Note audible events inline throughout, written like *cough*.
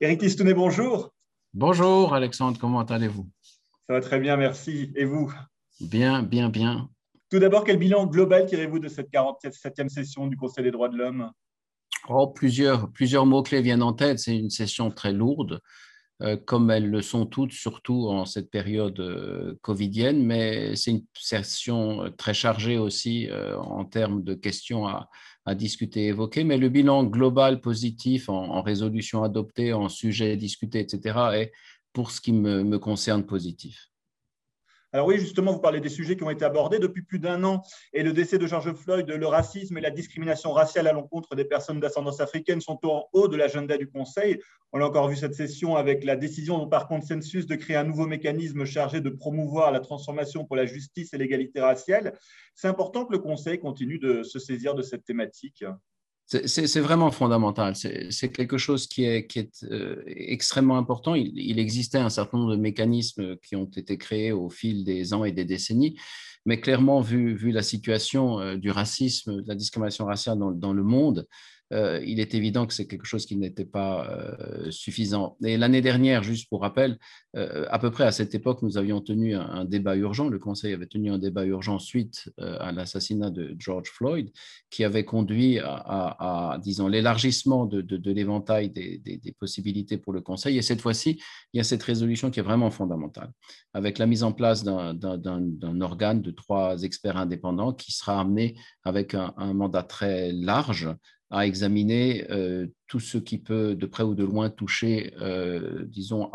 Eric Tistounet, bonjour. Bonjour Alexandre, comment allez-vous? Ça va très bien, merci. Et vous? Bien, bien, bien. Tout d'abord, quel bilan global tirez-vous de cette 47e session du Conseil des droits de l'homme? Oh, plusieurs, plusieurs mots-clés viennent en tête. C'est une session très lourde, comme elles le sont toutes, surtout en cette période euh, covidienne, mais c'est une session euh, très chargée aussi en termes de questions à, discuter et évoquer. Mais le bilan global positif en, résolution adoptée, en sujet discuté, etc., est, pour ce qui me concerne, positif. Alors oui, justement, vous parlez des sujets qui ont été abordés depuis plus d'un an et le décès de George Floyd, le racisme et la discrimination raciale à l'encontre des personnes d'ascendance africaine sont en haut de l'agenda du Conseil. On l'a encore vu cette session avec la décision par consensus de créer un nouveau mécanisme chargé de promouvoir la transformation pour la justice et l'égalité raciale. C'est important que le Conseil continue de se saisir de cette thématique. C'est vraiment fondamental. C'est quelque chose qui est, euh, extrêmement important. Il, existait un certain nombre de mécanismes qui ont été créés au fil des ans et des décennies, mais clairement, vu, la situation euh, du racisme, de la discrimination raciale dans le monde, euh, il est évident que c'est quelque chose qui n'était pas euh, suffisant. Et l'année dernière, juste pour rappel, euh, à peu près à cette époque, nous avions tenu un, débat urgent, le Conseil avait tenu un débat urgent suite à l'assassinat de George Floyd, qui avait conduit à, disons, l'élargissement de, l'éventail des, possibilités pour le Conseil. Et cette fois-ci, il y a cette résolution qui est vraiment fondamentale, avec la mise en place d'un organe de trois experts indépendants qui sera amené avec un mandat très large à examiner euh, tout ce qui peut, de près ou de loin, toucher, euh, disons,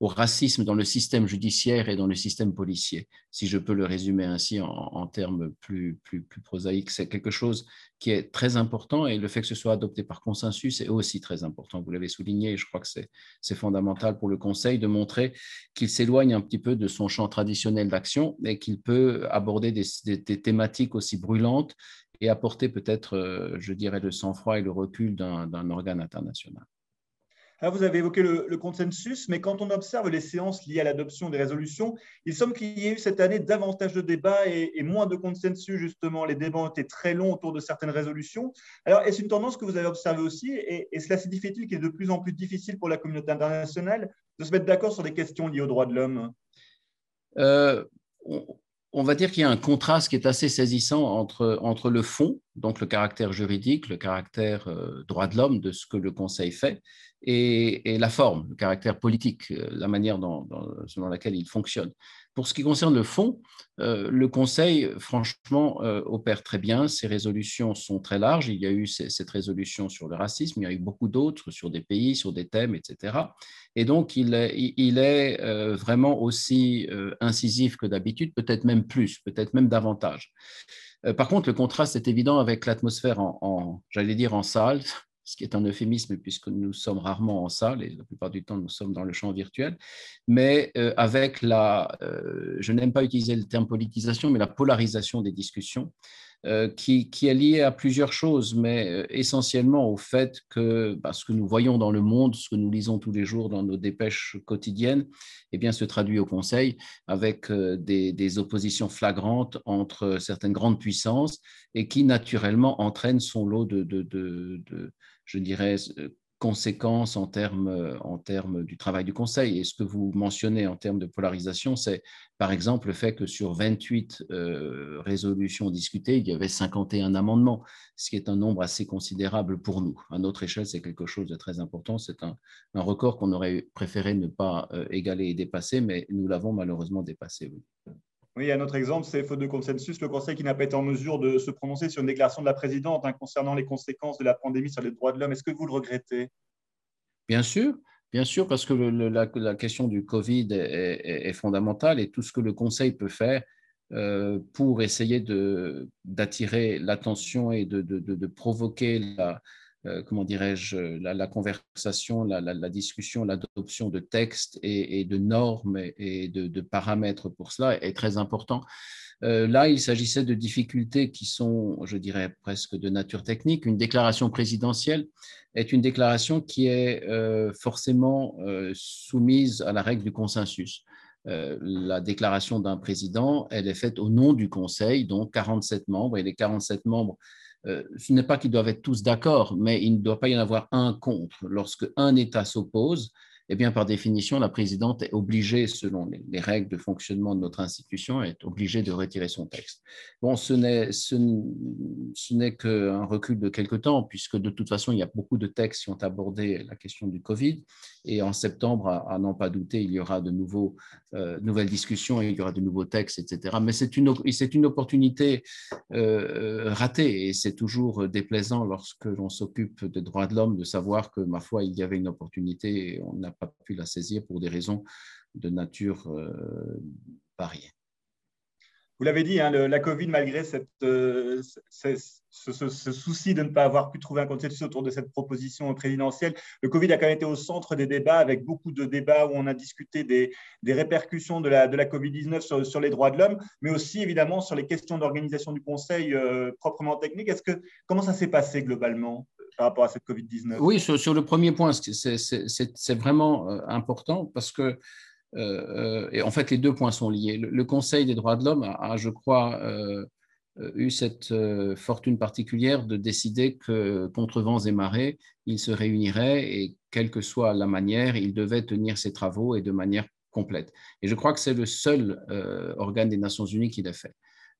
au racisme dans le système judiciaire et dans le système policier, si je peux le résumer ainsi en, termes plus, plus, prosaïques. C'est quelque chose qui est très important et le fait que ce soit adopté par consensus est aussi très important. Vous l'avez souligné et je crois que c'est fondamental pour le Conseil de montrer qu'il s'éloigne un petit peu de son champ traditionnel d'action et qu'il peut aborder des thématiques aussi brûlantes et apporter peut-être, euh, je dirais, le sang-froid et le recul d'un organe international. Alors vous avez évoqué le, consensus, mais quand on observe les séances liées à l'adoption des résolutions, il semble qu'il y ait eu cette année davantage de débats et, moins de consensus, justement. Les débats ont été très longs autour de certaines résolutions. Alors, est-ce une tendance que vous avez observée aussi? Et, cela signifie-t-il qu'il est de plus en plus difficile pour la communauté internationale de se mettre d'accord sur des questions liées aux droits de l'homme? Euh, on va dire qu'il y a un contraste qui est assez saisissant entre, entre le fond, donc le caractère juridique, le caractère euh, droit de l'homme de ce que le Conseil fait, et, la forme, le caractère politique, euh, la manière dans, selon laquelle il fonctionne. Pour ce qui concerne le fond, euh, le Conseil, franchement, opère très bien. Ses résolutions sont très larges. Il y a eu cette résolution sur le racisme, il y a eu beaucoup d'autres sur des pays, sur des thèmes, etc. Et donc, il est, il est vraiment aussi incisif que d'habitude, peut-être même plus, peut-être même davantage. Euh, par contre, le contraste est évident avec l'atmosphère en, j'allais dire en salle, *laughs* ce qui est un euphémisme puisque nous sommes rarement en salle et la plupart du temps nous sommes dans le champ virtuel, mais euh, avec la, euh, je n'aime pas utiliser le terme politisation, mais la polarisation des discussions. Euh, qui, est lié à plusieurs choses, mais euh, essentiellement au fait que bah, ce que nous voyons dans le monde, ce que nous lisons tous les jours dans nos dépêches quotidiennes, eh bien, se traduit au Conseil avec euh, des, oppositions flagrantes entre certaines grandes puissances et qui naturellement entraînent son lot de, de je dirais, conséquences en termes, euh, en termes du travail du Conseil. Et ce que vous mentionnez en termes de polarisation, c'est par exemple le fait que sur 28 euh, résolutions discutées, il y avait 51 amendements, ce qui est un nombre assez considérable pour nous. À notre échelle, c'est quelque chose de très important. C'est un, un, record qu'on aurait préféré ne pas euh, égaler et dépasser, mais nous l'avons malheureusement dépassé. Oui, un autre exemple, c'est faute de consensus, le Conseil qui n'a pas été en mesure de se prononcer sur une déclaration de la présidente hein, concernant les conséquences de la pandémie sur les droits de l'homme. Est-ce que vous le regrettez? Bien sûr, bien sûr, parce que la, question du Covid est, fondamentale et tout ce que le Conseil peut faire euh, pour essayer d'attirer l'attention et de, de provoquer la, euh, comment dirais-je, la, conversation, la, discussion, l'adoption de textes et, de normes et, de, paramètres pour cela est très important. Euh, là, il s'agissait de difficultés qui sont, je dirais, presque de nature technique. Une déclaration présidentielle est une déclaration qui est euh, forcément soumise à la règle du consensus. la déclaration d'un président, elle est faite au nom du Conseil, donc 47 membres, et les 47 membres ce n'est pas qu'ils doivent être tous d'accord, mais il ne doit pas y en avoir un contre. Lorsque un État s'oppose, eh bien, par définition, la présidente est obligée, selon les, règles de fonctionnement de notre institution, est obligée de retirer son texte. Bon, ce n'est, qu'un recul de quelque temps, puisque de toute façon, il y a beaucoup de textes qui ont abordé la question du Covid. Et en septembre, à, n'en pas douter, il y aura de nouveaux, euh, nouvelles discussions, il y aura de nouveaux textes, etc. Mais c'est une, une opportunité euh, ratée et c'est toujours déplaisant lorsque l'on s'occupe des droits de l'homme de savoir que, ma foi, il y avait une opportunité et on n'a pas pu la saisir pour des raisons de nature euh, variée. Vous l'avez dit, hein, la Covid, malgré euh, ce, souci de ne pas avoir pu trouver un consensus autour de cette proposition présidentielle, le Covid a quand même été au centre des débats, avec beaucoup de débats où on a discuté des, répercussions de la, de la Covid-19 sur, les droits de l'homme, mais aussi évidemment sur les questions d'organisation du Conseil euh, proprement technique. Comment ça s'est passé globalement? Par rapport à cette Covid-19? Oui, sur, le premier point, c'est vraiment euh, important parce que, euh, euh, et en fait, les deux points sont liés. Le, Conseil des droits de l'homme a, je crois, eu cette fortune particulière de décider que, contre vents et marées, il se réunirait et, quelle que soit la manière, il devait tenir ses travaux et de manière complète. Et je crois que c'est le seul organe des Nations Unies qui l'a fait.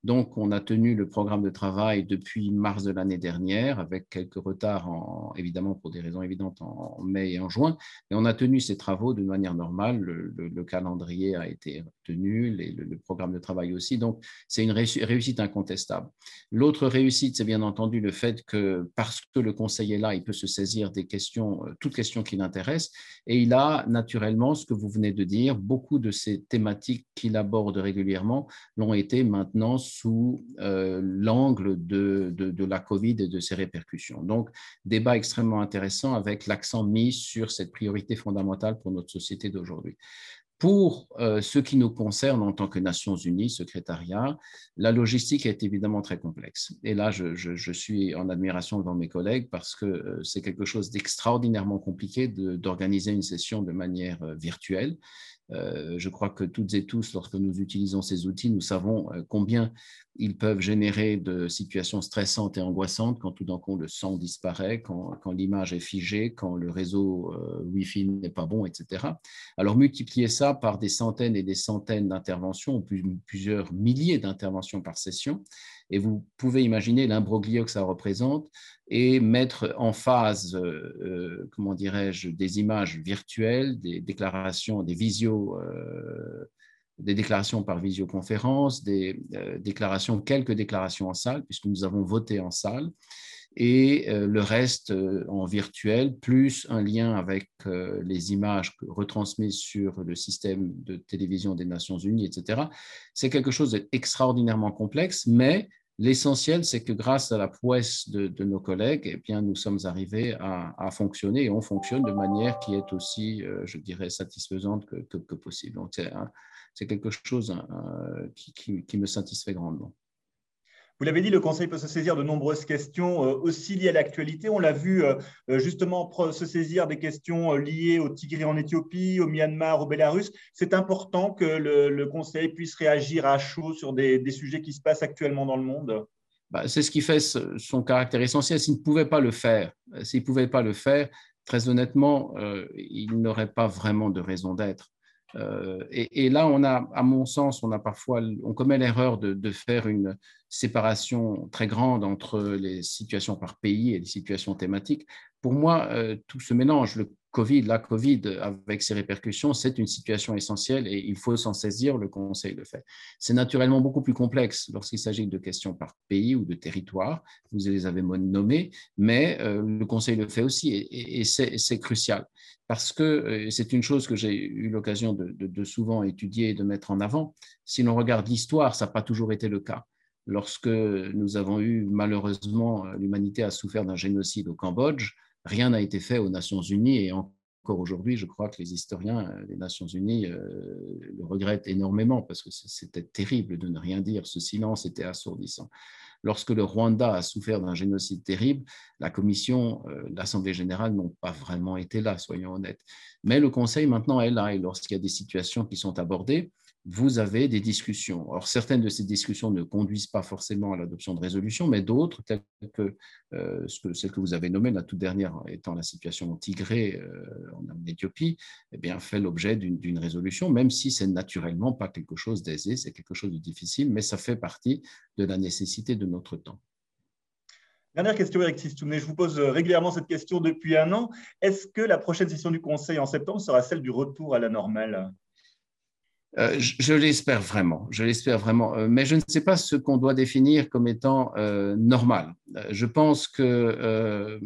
Donc, on a tenu le programme de travail depuis mars de l'année dernière, avec quelques retards, en, évidemment pour des raisons évidentes, en mai et en juin. Et on a tenu ces travaux de manière normale. Le, calendrier a été tenu, le, programme de travail aussi. Donc, c'est une réussite incontestable. L'autre réussite, c'est bien entendu le fait que parce que le Conseil est là, il peut se saisir des questions, euh, toutes questions qui l'intéressent. Et il a naturellement, ce que vous venez de dire, beaucoup de ces thématiques qu'il aborde régulièrement l'ont été maintenant sous euh, l'angle de, de, la COVID et de ses répercussions. Donc, débat extrêmement intéressant avec l'accent mis sur cette priorité fondamentale pour notre société d'aujourd'hui. Pour euh, ce qui nous concerne en tant que Nations Unies, secrétariat, la logistique est évidemment très complexe. Et là, je, je, suis en admiration devant mes collègues parce que euh, c'est quelque chose d'extraordinairement compliqué d'organiser une session de manière virtuelle. Euh, je crois que toutes et tous, lorsque nous utilisons ces outils, nous savons euh, combien ils peuvent générer de situations stressantes et angoissantes quand tout d'un coup le son disparaît, quand, l'image est figée, quand le réseau euh, Wi-Fi n'est pas bon, etc. Alors multiplier ça par des centaines et des centaines d'interventions, plusieurs milliers d'interventions par session, et vous pouvez imaginer l'imbroglio que ça représente et mettre en phase, euh, euh, comment dirais-je, des images virtuelles, des déclarations, des visios, euh, des déclarations par visioconférence, des déclarations, quelques déclarations en salle, puisque nous avons voté en salle, et le reste en virtuel, plus un lien avec les images retransmises sur le système de télévision des Nations Unies, etc. C'est quelque chose d'extraordinairement complexe, mais L'essentiel, c'est que grâce à la prouesse de, nos collègues, eh bien, nous sommes arrivés à, fonctionner et on fonctionne de manière qui est aussi, euh, je dirais, satisfaisante que, possible. Donc, c'est quelque chose qui me satisfait grandement. Vous l'avez dit, le Conseil peut se saisir de nombreuses questions euh, aussi liées à l'actualité. On l'a vu euh, euh, justement se saisir des questions liées au Tigray en Éthiopie, au Myanmar, au Bélarus. C'est important que le, Conseil puisse réagir à chaud sur des, sujets qui se passent actuellement dans le monde. Bah, c'est ce qui fait son caractère essentiel. S'il ne pouvait pas le faire, s'il pouvait pas le faire, très honnêtement, il n'aurait pas vraiment de raison d'être. Et, là, on a, à mon sens, on a parfois, on commet l'erreur de, faire une séparation très grande entre les situations par pays et les situations thématiques. Pour moi, euh, tout se mélange. Le Covid, la Covid, avec ses répercussions, c'est une situation essentielle et il faut s'en saisir, le Conseil le fait. C'est naturellement beaucoup plus complexe lorsqu'il s'agit de questions par pays ou de territoire, vous les avez nommées, mais euh, le Conseil le fait aussi et, c'est crucial parce que euh, c'est une chose que j'ai eu l'occasion de, de, souvent étudier et de mettre en avant. Si l'on regarde l'histoire, ça n'a pas toujours été le cas. Lorsque nous avons eu, malheureusement, l'humanité a souffert d'un génocide au Cambodge, rien n'a été fait aux Nations Unies et encore aujourd'hui, je crois que les historiens des Nations Unies euh, le regrettent énormément parce que c'était terrible de ne rien dire. Ce silence était assourdissant. Lorsque le Rwanda a souffert d'un génocide terrible, la Commission, euh, l'Assemblée générale n'ont pas vraiment été là, soyons honnêtes. Mais le Conseil maintenant est là et lorsqu'il y a des situations qui sont abordées, vous avez des discussions. Alors, certaines de ces discussions ne conduisent pas forcément à l'adoption de résolutions, mais d'autres, telles que, euh, que vous avez nommée, la toute dernière étant la situation Tigré euh, en Éthiopie, eh bien, fait l'objet d'une résolution, même si c'est naturellement pas quelque chose d'aisé, c'est quelque chose de difficile, mais ça fait partie de la nécessité de notre temps. Dernière question, Eric Sistounet. Je vous pose régulièrement cette question depuis un an. Est-ce que la prochaine session du Conseil en septembre sera celle du retour à la normale? Euh, je, l'espère vraiment, je l'espère vraiment, euh, mais je ne sais pas ce qu'on doit définir comme étant euh, normal. je pense qu'il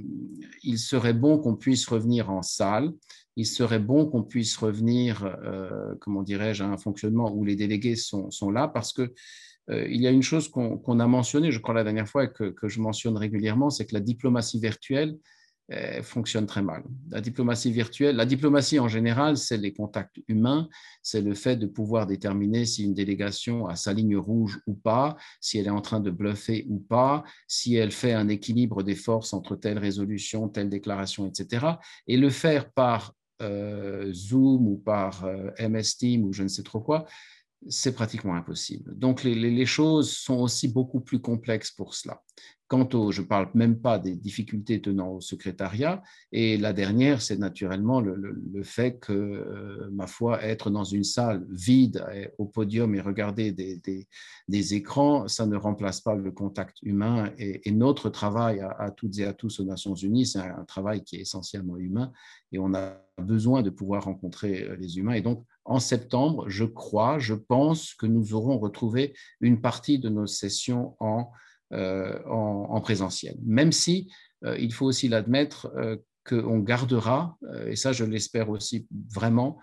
serait bon qu'on puisse revenir en salle, il serait bon qu'on puisse revenir, comment dirais-je, à un fonctionnement où les délégués sont, là, parce que il y a une chose qu'on a mentionnée, je crois la dernière fois, et que je mentionne régulièrement, c'est que la diplomatie virtuelle fonctionne très mal. La diplomatie virtuelle, la diplomatie en général, c'est les contacts humains, c'est le fait de pouvoir déterminer si une délégation a sa ligne rouge ou pas, si elle est en train de bluffer ou pas, si elle fait un équilibre des forces entre telle résolution, telle déclaration, etc. Et le faire par euh, Zoom ou par euh, MS Team ou je ne sais trop quoi, c'est pratiquement impossible. Donc les, choses sont aussi beaucoup plus complexes pour cela. Quant au, je ne parle même pas des difficultés tenant au secrétariat, et la dernière, c'est naturellement le, fait que, euh, ma foi, être dans une salle vide au podium et regarder des, écrans, ça ne remplace pas le contact humain. Et, notre travail à, toutes et à tous aux Nations Unies, c'est un, travail qui est essentiellement humain, et on a besoin de pouvoir rencontrer euh, les humains. Et donc, en septembre, je crois, je pense que nous aurons retrouvé une partie de nos sessions en euh, en, présentiel. Même si, euh, il faut aussi l'admettre, euh, qu'on gardera, et ça je l'espère aussi vraiment,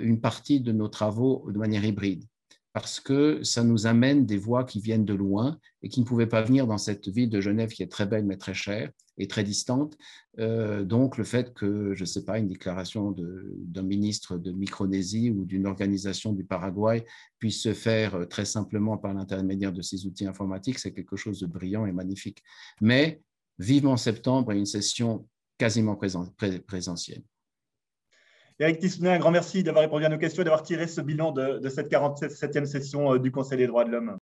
une partie de nos travaux de manière hybride parce que ça nous amène des voix qui viennent de loin et qui ne pouvaient pas venir dans cette ville de Genève qui est très belle mais très chère et très distante. Euh, donc le fait que, je ne sais pas, une déclaration d'un ministre de Micronésie ou d'une organisation du Paraguay puisse se faire euh, très simplement par l'intermédiaire de ces outils informatiques, c'est quelque chose de brillant et magnifique. Mais vivement septembre, une session quasiment présentielle. Eric Tissounet, un grand merci d'avoir répondu à nos questions et d'avoir tiré ce bilan de, cette 47e session euh, du Conseil des droits de l'homme.